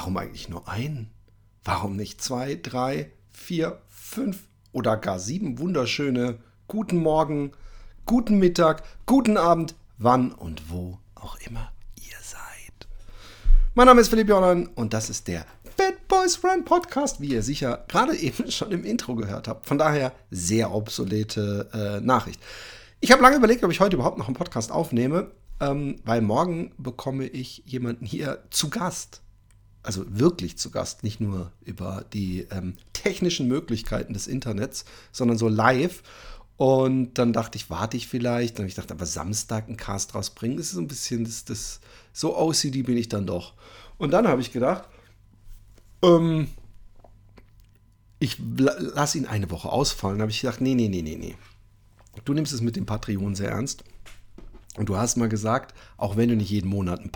Warum eigentlich nur einen? Warum nicht zwei, drei, vier, fünf oder gar sieben wunderschöne guten Morgen, guten Mittag, guten Abend, wann und wo auch immer ihr seid. Mein Name ist Philipp Jordan und das ist der Bad Boys Run Podcast, wie ihr sicher gerade eben schon im Intro gehört habt. Von daher sehr obsolete äh, Nachricht. Ich habe lange überlegt, ob ich heute überhaupt noch einen Podcast aufnehme, ähm, weil morgen bekomme ich jemanden hier zu Gast also wirklich zu Gast, nicht nur über die ähm, technischen Möglichkeiten des Internets, sondern so live. Und dann dachte ich, warte ich vielleicht. Dann habe ich gedacht, aber Samstag einen Cast rausbringen, das ist so ein bisschen, das, das, so OCD bin ich dann doch. Und dann habe ich gedacht, ähm, ich lasse ihn eine Woche ausfallen. Dann habe ich gedacht, nee, nee, nee, nee, nee. Du nimmst es mit dem Patreon sehr ernst. Und du hast mal gesagt, auch wenn du nicht jeden Monat einen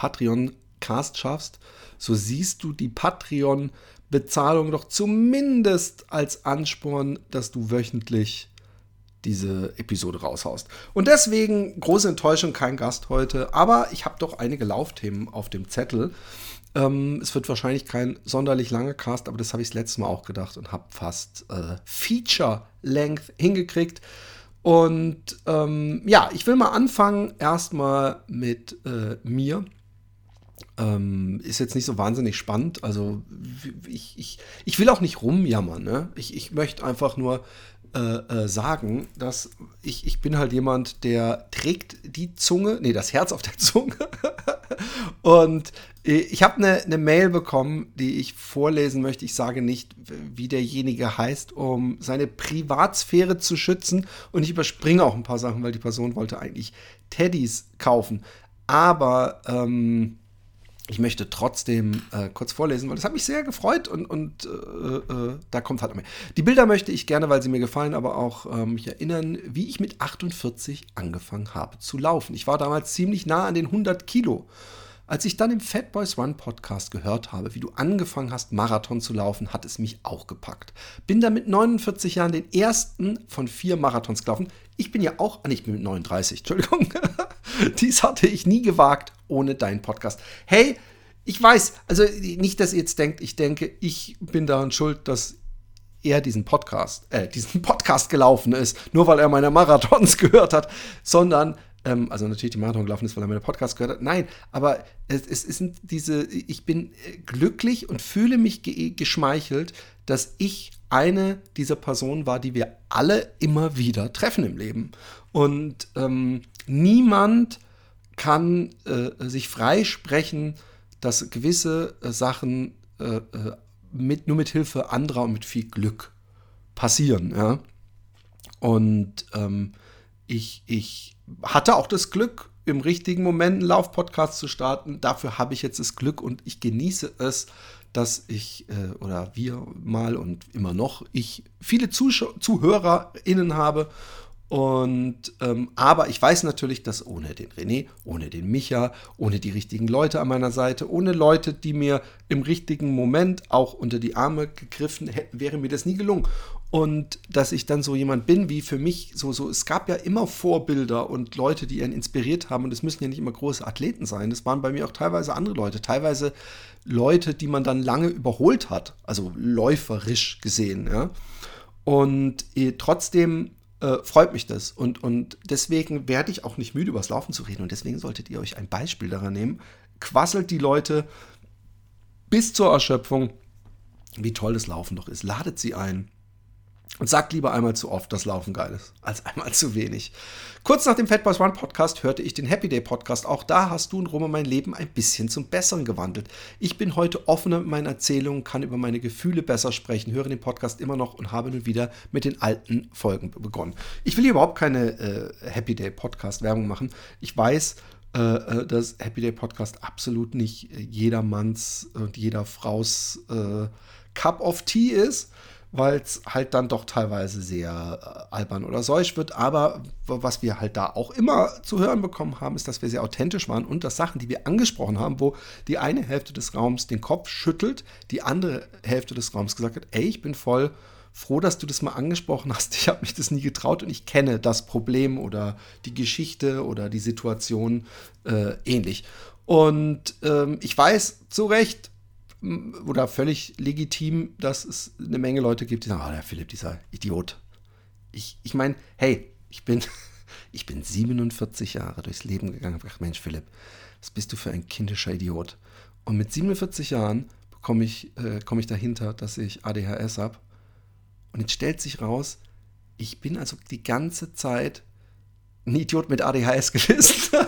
Patreon-Cast schaffst, so siehst du die Patreon-Bezahlung doch zumindest als Ansporn, dass du wöchentlich diese Episode raushaust. Und deswegen große Enttäuschung, kein Gast heute, aber ich habe doch einige Laufthemen auf dem Zettel. Ähm, es wird wahrscheinlich kein sonderlich langer Cast, aber das habe ich das letzte Mal auch gedacht und habe fast äh, Feature-Length hingekriegt. Und ähm, ja, ich will mal anfangen erstmal mit äh, mir. Ähm, ist jetzt nicht so wahnsinnig spannend. Also ich, ich, ich will auch nicht rumjammern. Ne? Ich, ich möchte einfach nur äh, äh, sagen, dass ich, ich bin halt jemand, der trägt die Zunge, nee, das Herz auf der Zunge. Und äh, ich habe eine, eine Mail bekommen, die ich vorlesen möchte. Ich sage nicht, wie derjenige heißt, um seine Privatsphäre zu schützen. Und ich überspringe auch ein paar Sachen, weil die Person wollte eigentlich Teddys kaufen. Aber ähm, ich möchte trotzdem äh, kurz vorlesen, weil das hat mich sehr gefreut und, und äh, äh, da kommt halt mehr. Die Bilder möchte ich gerne, weil sie mir gefallen, aber auch äh, mich erinnern, wie ich mit 48 angefangen habe zu laufen. Ich war damals ziemlich nah an den 100 Kilo. Als ich dann im Fat Boys Run Podcast gehört habe, wie du angefangen hast, Marathon zu laufen, hat es mich auch gepackt. Bin dann mit 49 Jahren den ersten von vier Marathons gelaufen. Ich bin ja auch, ah, ich bin mit 39, Entschuldigung. Dies hatte ich nie gewagt ohne deinen Podcast. Hey, ich weiß, also nicht, dass ihr jetzt denkt, ich denke, ich bin daran schuld, dass er diesen Podcast, äh, diesen Podcast gelaufen ist, nur weil er meine Marathons gehört hat, sondern, ähm, also natürlich die Marathon gelaufen ist, weil er meine Podcast gehört hat. Nein, aber es, es sind diese, ich bin äh, glücklich und fühle mich ge geschmeichelt, dass ich eine dieser Personen war, die wir alle immer wieder treffen im Leben. Und ähm, niemand kann äh, sich freisprechen, dass gewisse äh, Sachen äh, äh, mit, nur mit Hilfe anderer und mit viel Glück passieren. Ja? Und ähm, ich, ich hatte auch das Glück, im richtigen Moment einen Laufpodcast zu starten. Dafür habe ich jetzt das Glück und ich genieße es, dass ich äh, oder wir mal und immer noch ich viele Zuschau ZuhörerInnen habe und ähm, aber ich weiß natürlich, dass ohne den René, ohne den Micha, ohne die richtigen Leute an meiner Seite, ohne Leute, die mir im richtigen Moment auch unter die Arme gegriffen hätten, wäre mir das nie gelungen. Und dass ich dann so jemand bin, wie für mich so, so, es gab ja immer Vorbilder und Leute, die ihn inspiriert haben. Und es müssen ja nicht immer große Athleten sein. Das waren bei mir auch teilweise andere Leute, teilweise Leute, die man dann lange überholt hat, also läuferisch gesehen. Ja. Und eh, trotzdem äh, freut mich das. Und, und deswegen werde ich auch nicht müde, über das Laufen zu reden. Und deswegen solltet ihr euch ein Beispiel daran nehmen. Quasselt die Leute bis zur Erschöpfung, wie toll das Laufen doch ist. Ladet sie ein. Und sagt lieber einmal zu oft, dass Laufen geil ist, als einmal zu wenig. Kurz nach dem Fat Boys One Podcast hörte ich den Happy Day Podcast. Auch da hast du und Roma mein Leben ein bisschen zum Besseren gewandelt. Ich bin heute offener mit meinen Erzählungen, kann über meine Gefühle besser sprechen, höre den Podcast immer noch und habe nun wieder mit den alten Folgen begonnen. Ich will hier überhaupt keine äh, Happy Day Podcast Werbung machen. Ich weiß, äh, äh, dass Happy Day Podcast absolut nicht jedermanns und jeder Fraus äh, Cup of Tea ist weil es halt dann doch teilweise sehr äh, albern oder seuch wird. Aber was wir halt da auch immer zu hören bekommen haben, ist, dass wir sehr authentisch waren und dass Sachen, die wir angesprochen haben, wo die eine Hälfte des Raums den Kopf schüttelt, die andere Hälfte des Raums gesagt hat, ey, ich bin voll froh, dass du das mal angesprochen hast. Ich habe mich das nie getraut und ich kenne das Problem oder die Geschichte oder die Situation äh, ähnlich. Und ähm, ich weiß zu Recht, oder völlig legitim, dass es eine Menge Leute gibt, die sagen, oh, der Philipp, dieser Idiot. Ich, ich meine, hey, ich bin, ich bin 47 Jahre durchs Leben gegangen. Ach Mensch, Philipp, was bist du für ein kindischer Idiot? Und mit 47 Jahren komme ich, äh, komm ich dahinter, dass ich ADHS habe. Und jetzt stellt sich raus, ich bin also die ganze Zeit ein Idiot mit ADHS gewesen.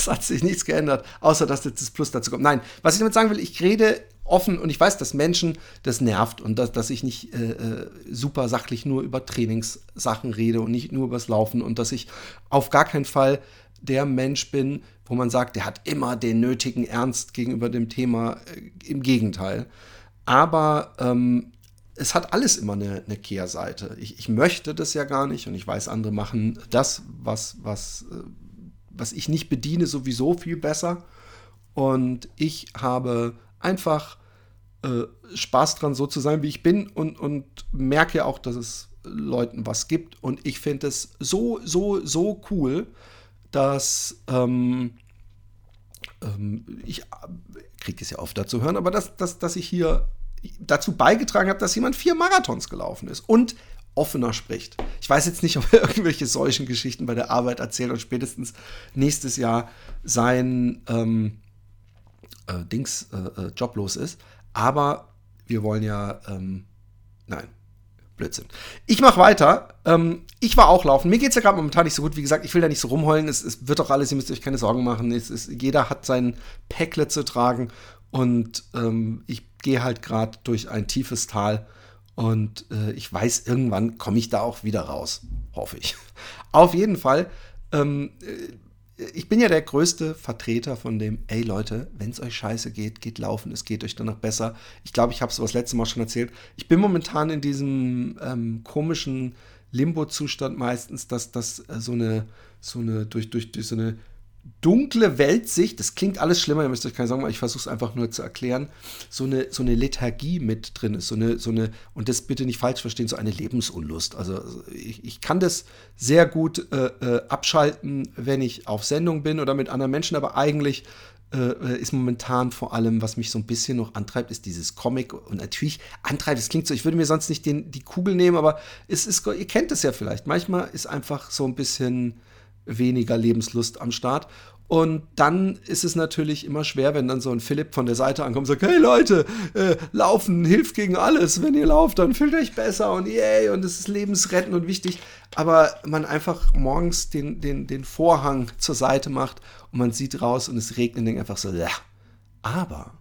Es hat sich nichts geändert, außer dass jetzt das Plus dazu kommt. Nein, was ich damit sagen will, ich rede offen und ich weiß, dass Menschen das nervt und dass, dass ich nicht äh, äh, super sachlich nur über Trainingssachen rede und nicht nur übers Laufen und dass ich auf gar keinen Fall der Mensch bin, wo man sagt, der hat immer den nötigen Ernst gegenüber dem Thema. Äh, Im Gegenteil. Aber ähm, es hat alles immer eine, eine Kehrseite. Ich, ich, möchte das ja gar nicht und ich weiß, andere machen das, was, was äh, was ich nicht bediene, sowieso viel besser. Und ich habe einfach äh, Spaß dran, so zu sein, wie ich bin und, und merke auch, dass es Leuten was gibt. Und ich finde es so, so, so cool, dass ähm, ähm, ich kriege es ja oft dazu hören, aber dass, dass, dass ich hier dazu beigetragen habe, dass jemand vier Marathons gelaufen ist. Und offener spricht. Ich weiß jetzt nicht, ob er irgendwelche solchen Geschichten bei der Arbeit erzählt und spätestens nächstes Jahr sein ähm, äh, Dings äh, äh, joblos ist. Aber wir wollen ja, ähm, nein, Blödsinn. Ich mache weiter. Ähm, ich war auch laufen. Mir geht es ja gerade momentan nicht so gut. Wie gesagt, ich will da nicht so rumheulen. Es, es wird doch alles, ihr müsst euch keine Sorgen machen. Es ist, jeder hat sein Päckle zu tragen. Und ähm, ich gehe halt gerade durch ein tiefes Tal und äh, ich weiß, irgendwann komme ich da auch wieder raus. Hoffe ich. Auf jeden Fall. Ähm, äh, ich bin ja der größte Vertreter von dem, ey Leute, wenn es euch scheiße geht, geht laufen, es geht euch danach besser. Ich glaube, ich habe es das letzte Mal schon erzählt. Ich bin momentan in diesem ähm, komischen Limbo-Zustand meistens, dass das äh, so eine, so eine, durch, durch, durch so eine dunkle Weltsicht, das klingt alles schlimmer, ihr müsst euch keine Sorgen machen, ich versuche es einfach nur zu erklären, so eine, so eine Lethargie mit drin ist, so eine, so eine, und das bitte nicht falsch verstehen, so eine Lebensunlust. Also ich, ich kann das sehr gut äh, äh, abschalten, wenn ich auf Sendung bin oder mit anderen Menschen, aber eigentlich äh, ist momentan vor allem, was mich so ein bisschen noch antreibt, ist dieses Comic und natürlich antreibt, es klingt so, ich würde mir sonst nicht den, die Kugel nehmen, aber es ist, ihr kennt es ja vielleicht, manchmal ist einfach so ein bisschen weniger Lebenslust am Start. Und dann ist es natürlich immer schwer, wenn dann so ein Philipp von der Seite ankommt und sagt, hey Leute, äh, Laufen hilft gegen alles. Wenn ihr lauft, dann fühlt euch besser und yay, und es ist lebensrettend und wichtig. Aber man einfach morgens den, den, den Vorhang zur Seite macht und man sieht raus und es regnet und denkt einfach so, ja. Aber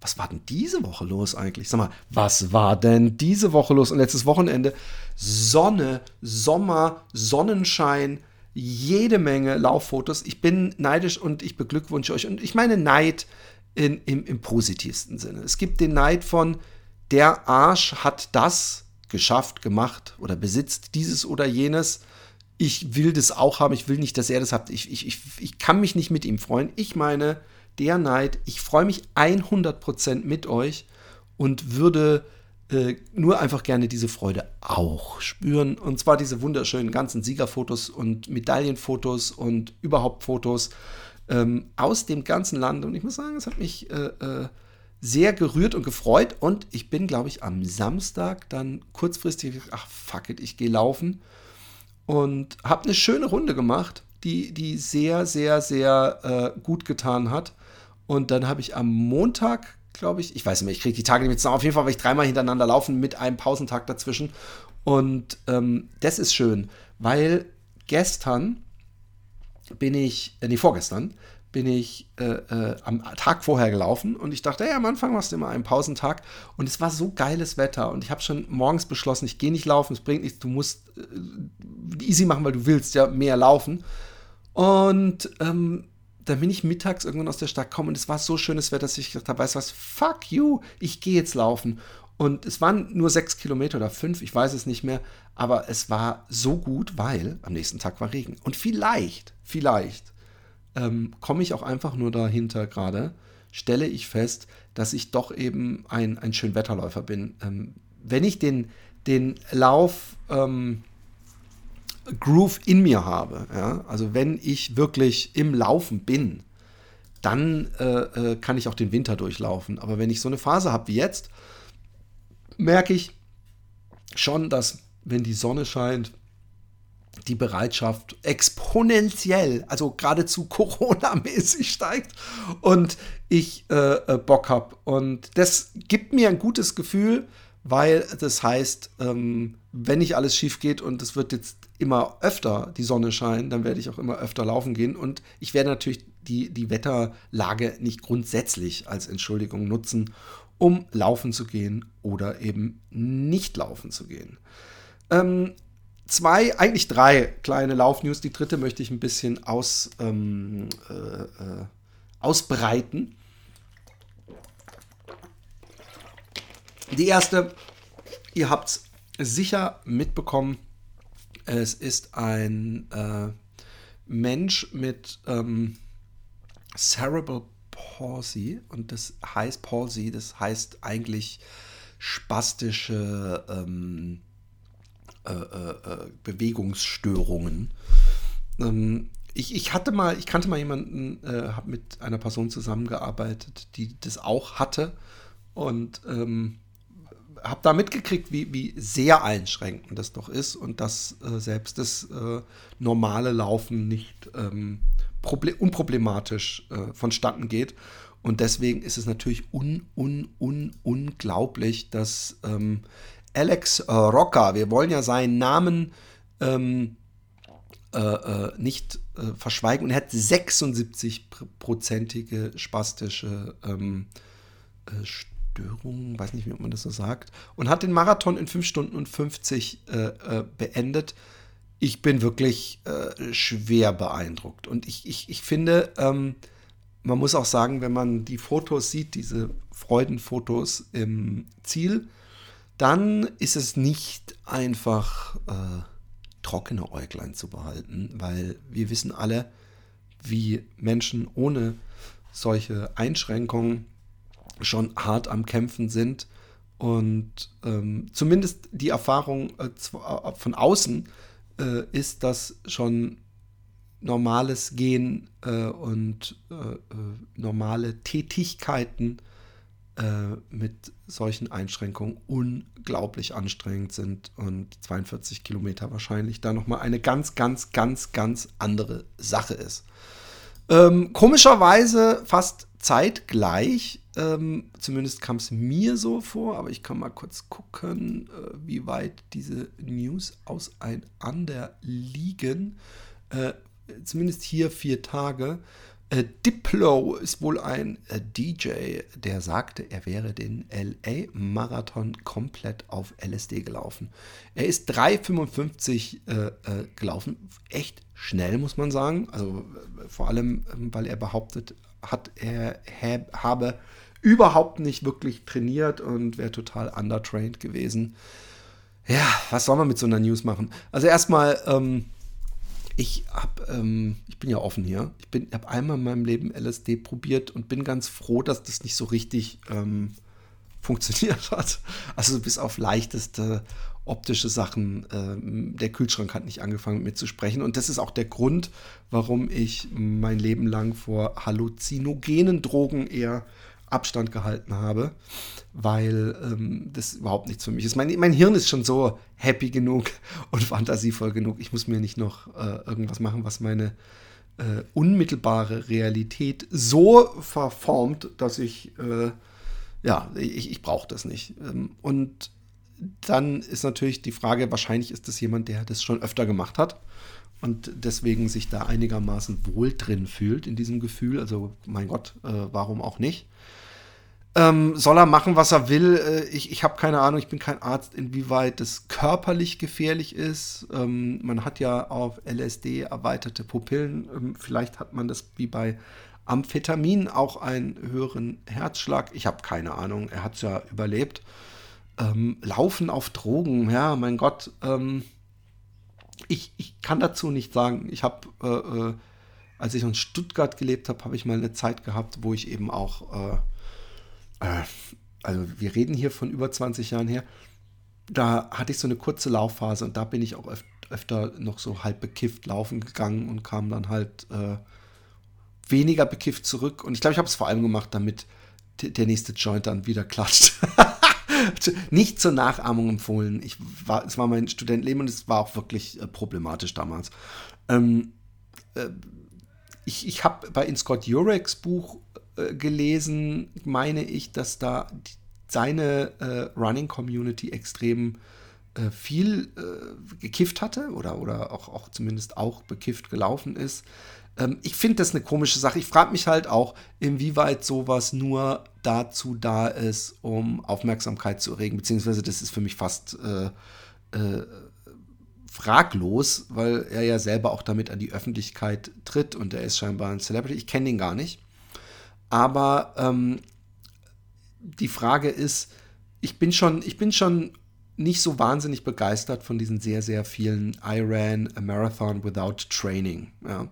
was war denn diese Woche los eigentlich? Sag mal, was war denn diese Woche los? Und letztes Wochenende Sonne, Sommer, Sonnenschein, jede Menge Lauffotos. Ich bin neidisch und ich beglückwünsche euch. Und ich meine Neid in, im, im positivsten Sinne. Es gibt den Neid von, der Arsch hat das geschafft, gemacht oder besitzt dieses oder jenes. Ich will das auch haben. Ich will nicht, dass er das hat. Ich, ich, ich, ich kann mich nicht mit ihm freuen. Ich meine, der Neid, ich freue mich 100% mit euch und würde äh, nur einfach gerne diese Freude auch spüren. Und zwar diese wunderschönen ganzen Siegerfotos und Medaillenfotos und überhaupt Fotos ähm, aus dem ganzen Land. Und ich muss sagen, es hat mich äh, äh, sehr gerührt und gefreut. Und ich bin, glaube ich, am Samstag dann kurzfristig, ach fuck it, ich gehe laufen. Und habe eine schöne Runde gemacht, die, die sehr, sehr, sehr äh, gut getan hat. Und dann habe ich am Montag glaube ich. Ich weiß nicht mehr, ich kriege die Tage nicht mehr. Auf jeden Fall, weil ich dreimal hintereinander laufen mit einem Pausentag dazwischen. Und ähm, das ist schön, weil gestern bin ich, äh, nee, vorgestern bin ich äh, äh, am Tag vorher gelaufen und ich dachte, hey, am Anfang machst du immer einen Pausentag und es war so geiles Wetter und ich habe schon morgens beschlossen, ich gehe nicht laufen, es bringt nichts, du musst äh, easy machen, weil du willst ja mehr laufen. Und ähm, dann bin ich mittags irgendwann aus der Stadt gekommen und es war so schönes Wetter, dass ich gedacht habe, weißt du was, fuck you, ich gehe jetzt laufen. Und es waren nur sechs Kilometer oder fünf, ich weiß es nicht mehr, aber es war so gut, weil am nächsten Tag war Regen. Und vielleicht, vielleicht ähm, komme ich auch einfach nur dahinter gerade, stelle ich fest, dass ich doch eben ein, ein Schönwetterläufer bin. Ähm, wenn ich den, den Lauf ähm, Groove in mir habe, ja, also wenn ich wirklich im Laufen bin, dann äh, äh, kann ich auch den Winter durchlaufen. Aber wenn ich so eine Phase habe wie jetzt, merke ich schon, dass wenn die Sonne scheint, die Bereitschaft exponentiell, also geradezu Corona-mäßig steigt und ich äh, äh Bock habe. Und das gibt mir ein gutes Gefühl, weil das heißt, ähm, wenn nicht alles schief geht und es wird jetzt immer öfter die Sonne scheinen, dann werde ich auch immer öfter laufen gehen und ich werde natürlich die, die Wetterlage nicht grundsätzlich als Entschuldigung nutzen, um laufen zu gehen oder eben nicht laufen zu gehen. Ähm, zwei, eigentlich drei kleine Laufnews. Die dritte möchte ich ein bisschen aus, ähm, äh, äh, ausbreiten. Die erste, ihr habt es sicher mitbekommen, es ist ein äh, Mensch mit ähm, Cerebral Palsy und das heißt Palsy, das heißt eigentlich spastische ähm, äh, äh, äh, Bewegungsstörungen. Ähm, ich, ich hatte mal, ich kannte mal jemanden, äh, habe mit einer Person zusammengearbeitet, die das auch hatte und ähm, habe da mitgekriegt, wie, wie sehr einschränkend das doch ist und dass äh, selbst das äh, normale Laufen nicht ähm, unproblematisch äh, vonstatten geht. Und deswegen ist es natürlich un, un, un, unglaublich, dass ähm, Alex äh, Rocker, wir wollen ja seinen Namen ähm, äh, äh nicht äh, verschweigen, und er hat 76-prozentige spastische ähm, äh, Störungen, weiß nicht, wie man das so sagt, und hat den Marathon in 5 Stunden und 50 beendet ich bin wirklich äh, schwer beeindruckt. Und ich, ich, ich finde, ähm, man muss auch sagen, wenn man die Fotos sieht, diese Freudenfotos im Ziel, dann ist es nicht einfach äh, trockene Äuglein zu behalten, weil wir wissen alle, wie Menschen ohne solche Einschränkungen schon hart am Kämpfen sind. Und ähm, zumindest die Erfahrung äh, äh von außen äh, ist das schon normales Gehen äh, und äh, äh normale Tätigkeiten mit solchen Einschränkungen unglaublich anstrengend sind und 42 Kilometer wahrscheinlich da nochmal eine ganz, ganz, ganz, ganz andere Sache ist. Ähm, komischerweise fast zeitgleich, ähm, zumindest kam es mir so vor, aber ich kann mal kurz gucken, äh, wie weit diese News auseinander liegen. Äh, zumindest hier vier Tage. Äh, Diplo ist wohl ein äh, DJ, der sagte, er wäre den LA-Marathon komplett auf LSD gelaufen. Er ist 3,55 äh, äh, gelaufen. Echt schnell, muss man sagen. Also vor allem, ähm, weil er behauptet hat, er habe überhaupt nicht wirklich trainiert und wäre total undertrained gewesen. Ja, was soll man mit so einer News machen? Also erstmal, ähm, ich habe, ähm, ich bin ja offen hier. Ich habe einmal in meinem Leben LSD probiert und bin ganz froh, dass das nicht so richtig ähm, funktioniert hat. Also bis auf leichteste optische Sachen. Äh, der Kühlschrank hat nicht angefangen mit mir zu sprechen. Und das ist auch der Grund, warum ich mein Leben lang vor halluzinogenen Drogen eher Abstand gehalten habe, weil ähm, das überhaupt nichts für mich ist. Mein, mein, Hirn ist schon so happy genug und fantasievoll genug. Ich muss mir nicht noch äh, irgendwas machen, was meine äh, unmittelbare Realität so verformt, dass ich, äh, ja, ich, ich brauche das nicht. Ähm, und dann ist natürlich die Frage, wahrscheinlich ist das jemand, der das schon öfter gemacht hat und deswegen sich da einigermaßen wohl drin fühlt in diesem Gefühl. Also mein Gott, äh, warum auch nicht? Ähm, soll er machen, was er will? Äh, ich ich habe keine Ahnung, ich bin kein Arzt, inwieweit das körperlich gefährlich ist. Ähm, man hat ja auf LSD erweiterte Pupillen. Ähm, vielleicht hat man das wie bei Amphetamin auch einen höheren Herzschlag. Ich habe keine Ahnung, er hat es ja überlebt. Ähm, Laufen auf Drogen, ja, mein Gott. Ähm, ich, ich kann dazu nicht sagen. Ich habe, äh, äh, als ich in Stuttgart gelebt habe, habe ich mal eine Zeit gehabt, wo ich eben auch, äh, äh also wir reden hier von über 20 Jahren her, da hatte ich so eine kurze Laufphase und da bin ich auch öf öfter noch so halb bekifft laufen gegangen und kam dann halt äh, weniger bekifft zurück. Und ich glaube, ich habe es vor allem gemacht, damit der nächste Joint dann wieder klatscht. nicht zur Nachahmung empfohlen. Ich war, es war mein Studentenleben und es war auch wirklich äh, problematisch damals. Ähm, äh, ich ich habe bei In Scott Jureks Buch äh, gelesen, meine ich, dass da die, seine äh, Running Community extrem äh, viel äh, gekifft hatte oder, oder auch, auch zumindest auch bekifft gelaufen ist. Ähm, ich finde das eine komische Sache. Ich frage mich halt auch, inwieweit sowas nur dazu da ist, um Aufmerksamkeit zu erregen, beziehungsweise das ist für mich fast äh, äh, fraglos, weil er ja selber auch damit an die Öffentlichkeit tritt und er ist scheinbar ein Celebrity. Ich kenne ihn gar nicht. Aber ähm, die Frage ist, ich bin schon, ich bin schon nicht so wahnsinnig begeistert von diesen sehr, sehr vielen I ran a marathon without training. Ja.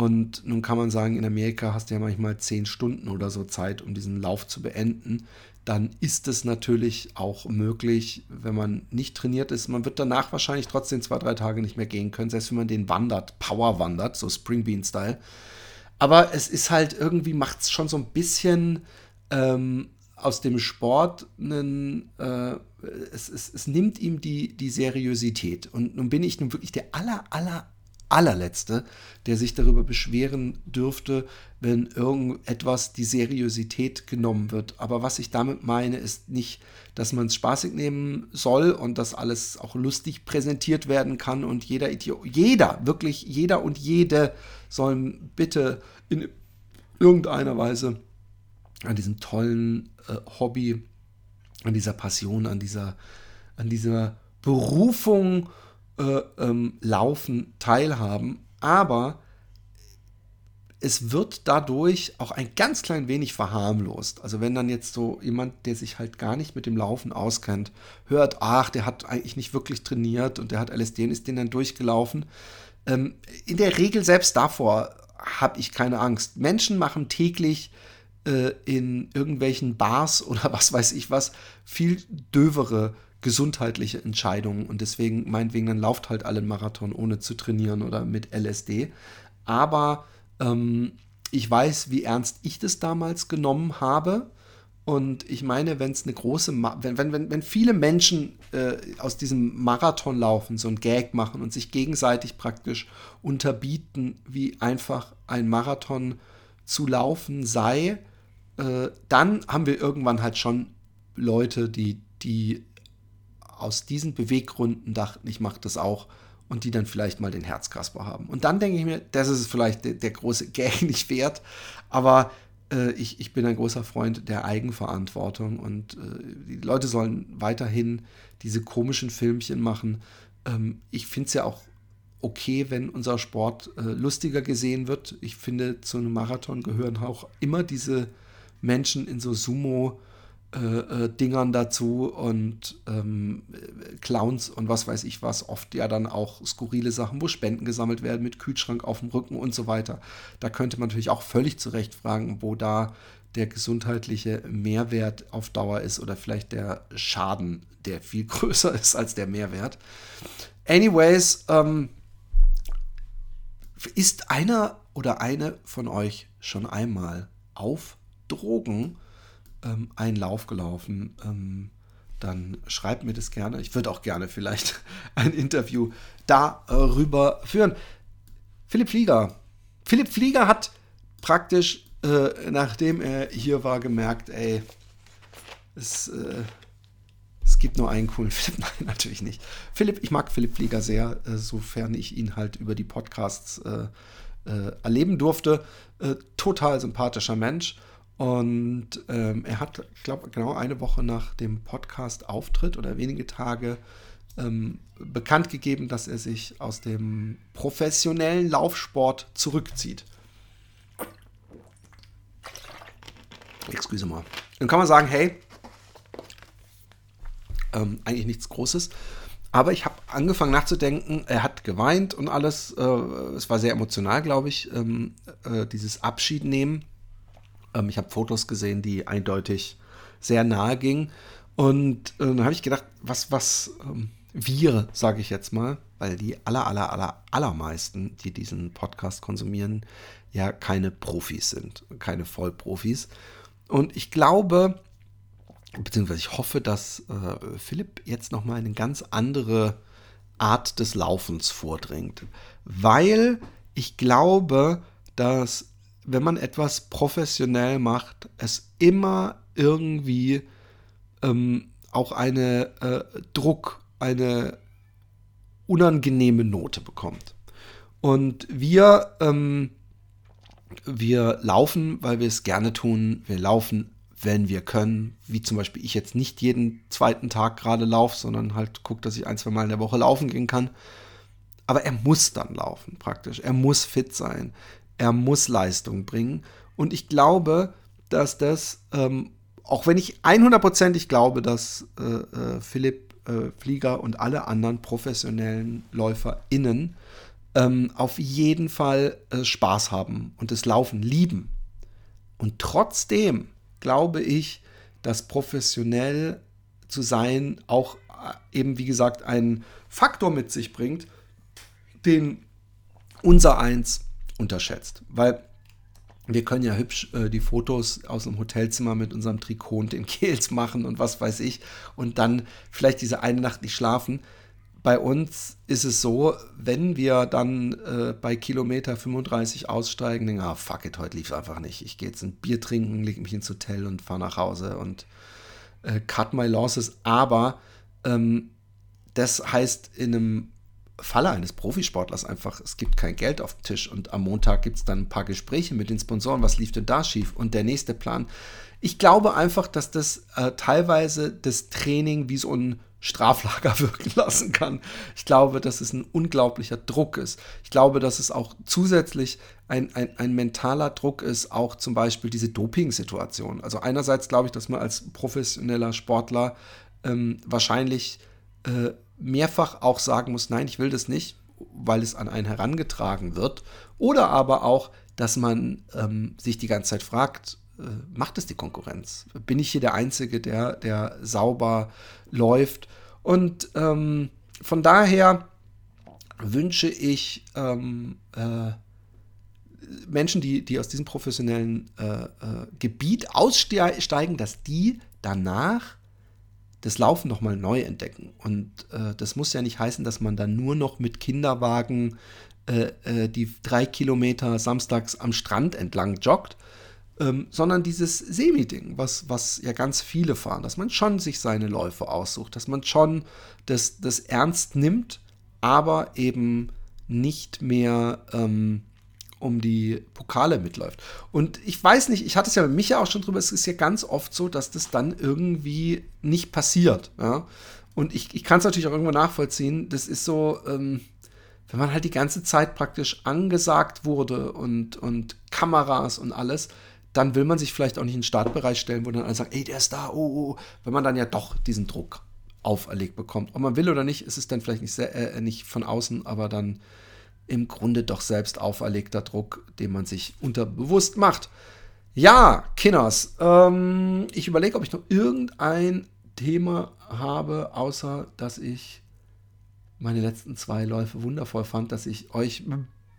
Und nun kann man sagen, in Amerika hast du ja manchmal zehn Stunden oder so Zeit, um diesen Lauf zu beenden. Dann ist es natürlich auch möglich, wenn man nicht trainiert ist. Man wird danach wahrscheinlich trotzdem zwei, drei Tage nicht mehr gehen können, selbst wenn man den wandert, Power wandert, so Springbean-Style. Aber es ist halt irgendwie, macht es schon so ein bisschen ähm, aus dem Sport einen, äh, es, es, es nimmt ihm die, die Seriosität. Und nun bin ich nun wirklich der aller, aller, allerletzte, der sich darüber beschweren dürfte, wenn irgendetwas die Seriosität genommen wird. Aber was ich damit meine, ist nicht, dass man es spaßig nehmen soll und dass alles auch lustig präsentiert werden kann und jeder Idiot, jeder, wirklich jeder und jede sollen bitte in irgendeiner Weise an diesem tollen äh, Hobby, an dieser Passion, an dieser, an dieser Berufung äh, ähm, Laufen teilhaben, aber es wird dadurch auch ein ganz klein wenig verharmlost. Also wenn dann jetzt so jemand, der sich halt gar nicht mit dem Laufen auskennt, hört, ach, der hat eigentlich nicht wirklich trainiert und der hat LSD und ist den dann durchgelaufen. Ähm, in der Regel selbst davor habe ich keine Angst. Menschen machen täglich äh, in irgendwelchen Bars oder was weiß ich was viel dövere gesundheitliche Entscheidungen und deswegen meinetwegen dann lauft halt alle Marathon ohne zu trainieren oder mit LSD. Aber ähm, ich weiß, wie ernst ich das damals genommen habe. Und ich meine, wenn es eine große, Ma wenn, wenn, wenn, wenn viele Menschen äh, aus diesem Marathon laufen, so ein Gag machen und sich gegenseitig praktisch unterbieten, wie einfach ein Marathon zu laufen sei, äh, dann haben wir irgendwann halt schon Leute, die, die aus diesen Beweggründen dachten, ich mache das auch und die dann vielleicht mal den Herzkasper haben. Und dann denke ich mir, das ist vielleicht der, der große Gag nicht wert, aber äh, ich, ich bin ein großer Freund der Eigenverantwortung und äh, die Leute sollen weiterhin diese komischen Filmchen machen. Ähm, ich finde es ja auch okay, wenn unser Sport äh, lustiger gesehen wird. Ich finde, zu einem Marathon gehören auch immer diese Menschen in so Sumo- äh, äh, Dingern dazu und ähm, Clowns und was weiß ich was, oft ja dann auch skurrile Sachen, wo Spenden gesammelt werden mit Kühlschrank auf dem Rücken und so weiter. Da könnte man natürlich auch völlig zu Recht fragen, wo da der gesundheitliche Mehrwert auf Dauer ist oder vielleicht der Schaden, der viel größer ist als der Mehrwert. Anyways, ähm, ist einer oder eine von euch schon einmal auf Drogen ähm, einen Lauf gelaufen, ähm, dann schreibt mir das gerne. Ich würde auch gerne vielleicht ein Interview darüber führen. Philipp Flieger. Philipp Flieger hat praktisch, äh, nachdem er hier war, gemerkt, ey, es, äh, es gibt nur einen coolen Philipp. Nein, natürlich nicht. Philipp, ich mag Philipp Flieger sehr, äh, sofern ich ihn halt über die Podcasts äh, äh, erleben durfte. Äh, total sympathischer Mensch Und ähm, er hat, ich glaube, genau eine Woche nach dem Podcast-Auftritt oder wenige Tage ähm, bekannt gegeben, dass er sich aus dem professionellen Laufsport zurückzieht. Excuse mal. Dann kann man sagen, hey, ähm, eigentlich nichts Großes. Aber ich habe angefangen nachzudenken, er hat geweint und alles. Äh, es war sehr emotional, glaube ich, ähm, äh, dieses Abschied nehmen. Ähm, ich habe Fotos gesehen, die eindeutig sehr nahe gingen. Und äh, dann habe ich gedacht, was, was ähm, wir, sage ich jetzt mal, weil die aller, aller, aller, allermeisten, die diesen Podcast konsumieren, ja keine Profis sind, keine Vollprofis. Und ich glaube, beziehungsweise ich hoffe, dass äh, Philipp jetzt nochmal eine ganz andere Art des Laufens vordringt. Weil ich glaube, dass wenn man etwas professionell macht, es immer irgendwie ähm, auch eine äh, Druck, eine unangenehme Note bekommt. Und wir, ähm, wir laufen, weil wir es gerne tun. Wir laufen, wenn wir können. Wie zum Beispiel ich jetzt nicht jeden zweiten Tag gerade laufe, sondern halt gucke, dass ich ein, zwei Mal in der Woche laufen gehen kann. Aber er muss dann laufen, praktisch. Er muss fit sein er muss Leistung bringen. Und ich glaube, dass das, ähm, auch wenn ich 100%ig glaube, dass äh, äh, Philipp äh, Flieger und alle anderen professionellen LäuferInnen ähm, auf jeden Fall äh, Spaß haben und das Laufen lieben. Und trotzdem glaube ich, dass professionell zu sein auch äh, eben, wie gesagt, einen Faktor mit sich bringt, den unser eins unterschätzt. Weil wir können ja hübsch äh, die Fotos aus dem Hotelzimmer mit unserem Trikot und den Kehls machen und was weiß ich und dann vielleicht diese eine Nacht nicht schlafen. Bei uns ist es so, wenn wir dann äh, bei Kilometer 35 aussteigen, denken, ah, fuck it, heute lief es einfach nicht. Ich gehe jetzt ein Bier trinken, lege mich ins Hotel und fahre nach Hause und äh, cut my losses. Aber ähm, das heißt in einem Falle eines Profisportlers einfach, es gibt kein Geld auf dem Tisch und am Montag gibt es dann ein paar Gespräche mit den Sponsoren, was lief denn da schief und der nächste Plan. Ich glaube einfach, dass das äh, teilweise das Training wie so ein Straflager wirken lassen kann. Ich glaube, dass es ein unglaublicher Druck ist. Ich glaube, dass es auch zusätzlich ein, ein, ein mentaler Druck ist, auch zum Beispiel diese Doping-Situation. Also einerseits glaube ich, dass man als professioneller Sportler ähm, wahrscheinlich äh, mehrfach auch sagen muss, nein, ich will das nicht, weil es an einen herangetragen wird. Oder aber auch, dass man ähm, sich die ganze Zeit fragt, äh, macht es die Konkurrenz? Bin ich hier der Einzige, der, der sauber läuft? Und ähm, von daher wünsche ich ähm, äh, Menschen, die, die aus diesem professionellen äh, äh Gebiet aussteigen, dass die danach das Laufen nochmal neu entdecken. Und äh, das muss ja nicht heißen, dass man dann nur noch mit Kinderwagen äh, äh, die drei Kilometer samstags am Strand entlang joggt, ähm, sondern dieses Semi-Ding, was, was ja ganz viele fahren, dass man schon sich seine Läufe aussucht, dass man schon das, das ernst nimmt, aber eben nicht mehr ähm, um die Pokale mitläuft. Und ich weiß nicht, ich hatte es ja mit Micha auch schon drüber, es ist ja ganz oft so, dass das dann irgendwie nicht passiert. Ja? Und ich, ich kann es natürlich auch irgendwo nachvollziehen. Das ist so, ähm, wenn man halt die ganze Zeit praktisch angesagt wurde und, und Kameras und alles, dann will man sich vielleicht auch nicht in den Startbereich stellen, wo dann alle sagen, ey, der ist da, oh, oh, wenn man dann ja doch diesen Druck auferlegt bekommt. Ob man will oder nicht, ist es dann vielleicht nicht, sehr, äh, nicht von außen, aber dann im Grunde doch selbst auferlegter Druck, den man sich unterbewusst macht. Ja, Kinners, ähm, ich überlege, ob ich noch irgendein Thema habe, außer dass ich meine letzten zwei Läufe wundervoll fand, dass ich euch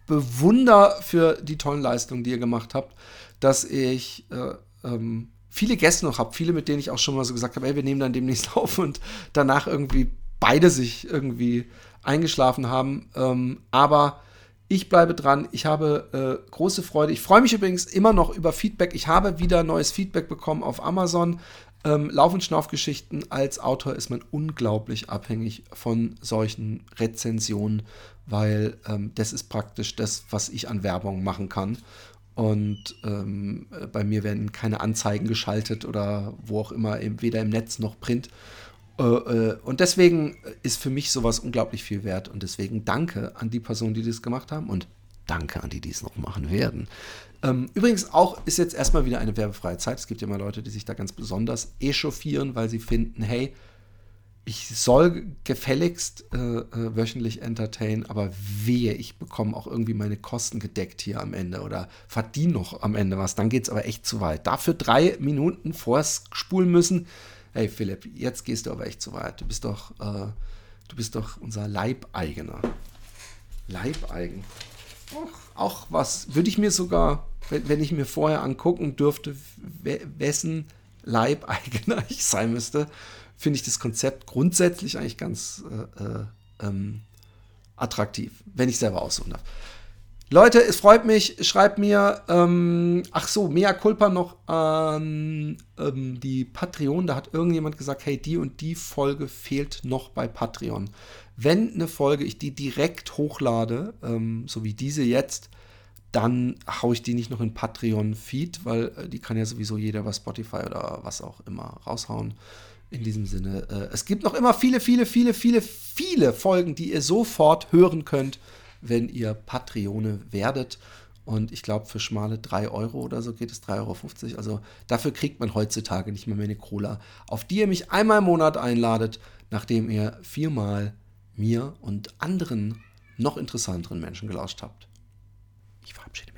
bewunder für die tollen Leistungen, die ihr gemacht habt, dass ich äh, ähm, viele Gäste noch habe, viele, mit denen ich auch schon mal so gesagt habe, ey, wir nehmen dann demnächst auf und danach irgendwie beide sich irgendwie eingeschlafen haben. Ähm, aber ich bleibe dran. Ich habe äh, große Freude. Ich freue mich übrigens immer noch über Feedback. Ich habe wieder neues Feedback bekommen auf Amazon. Ähm, Lauf- und Schnaufgeschichten als Autor ist man unglaublich abhängig von solchen Rezensionen, weil ähm, das ist praktisch das, was ich an Werbung machen kann. Und ähm, bei mir werden keine Anzeigen geschaltet oder wo auch immer, weder im Netz noch Print. Äh, äh, und deswegen ist für mich sowas unglaublich viel wert. Und deswegen danke an die Personen, die das gemacht haben. Und danke an die, die es noch machen werden. Ähm, übrigens auch ist jetzt erstmal wieder eine werbefreie Zeit. Es gibt ja immer Leute, die sich da ganz besonders echauffieren, weil sie finden, hey, ich soll gefälligst äh, äh, wöchentlich entertain, aber wehe, ich bekomme auch irgendwie meine Kosten gedeckt hier am Ende oder verdiene noch am Ende was. Dann geht es aber echt zu weit. Dafür drei Minuten vorspulen müssen. Hey Philipp, jetzt gehst du aber echt zu weit. Du bist doch, äh, du bist doch unser Leibeigener. Leibeigen. Auch, auch was, würde ich mir sogar, wenn, wenn ich mir vorher angucken dürfte, wessen Leibeigener ich sein müsste, finde ich das Konzept grundsätzlich eigentlich ganz äh, äh, ähm, attraktiv, wenn ich selber aussuchen darf. Leute, es freut mich, schreibt mir, ähm, ach so, mea culpa noch an ähm, die Patreon. Da hat irgendjemand gesagt, hey, die und die Folge fehlt noch bei Patreon. Wenn eine Folge ich die direkt hochlade, ähm, so wie diese jetzt, dann haue ich die nicht noch in Patreon-Feed, weil äh, die kann ja sowieso jeder bei Spotify oder was auch immer raushauen. In diesem Sinne, äh, es gibt noch immer viele, viele, viele, viele, viele Folgen, die ihr sofort hören könnt, wenn ihr Patreone werdet. Und ich glaube, für schmale 3 Euro oder so geht es 3,50 Euro. Also dafür kriegt man heutzutage nicht mehr, mehr eine Cola, auf die ihr mich einmal im Monat einladet, nachdem ihr viermal mir und anderen noch interessanteren Menschen gelauscht habt. Ich verabschiede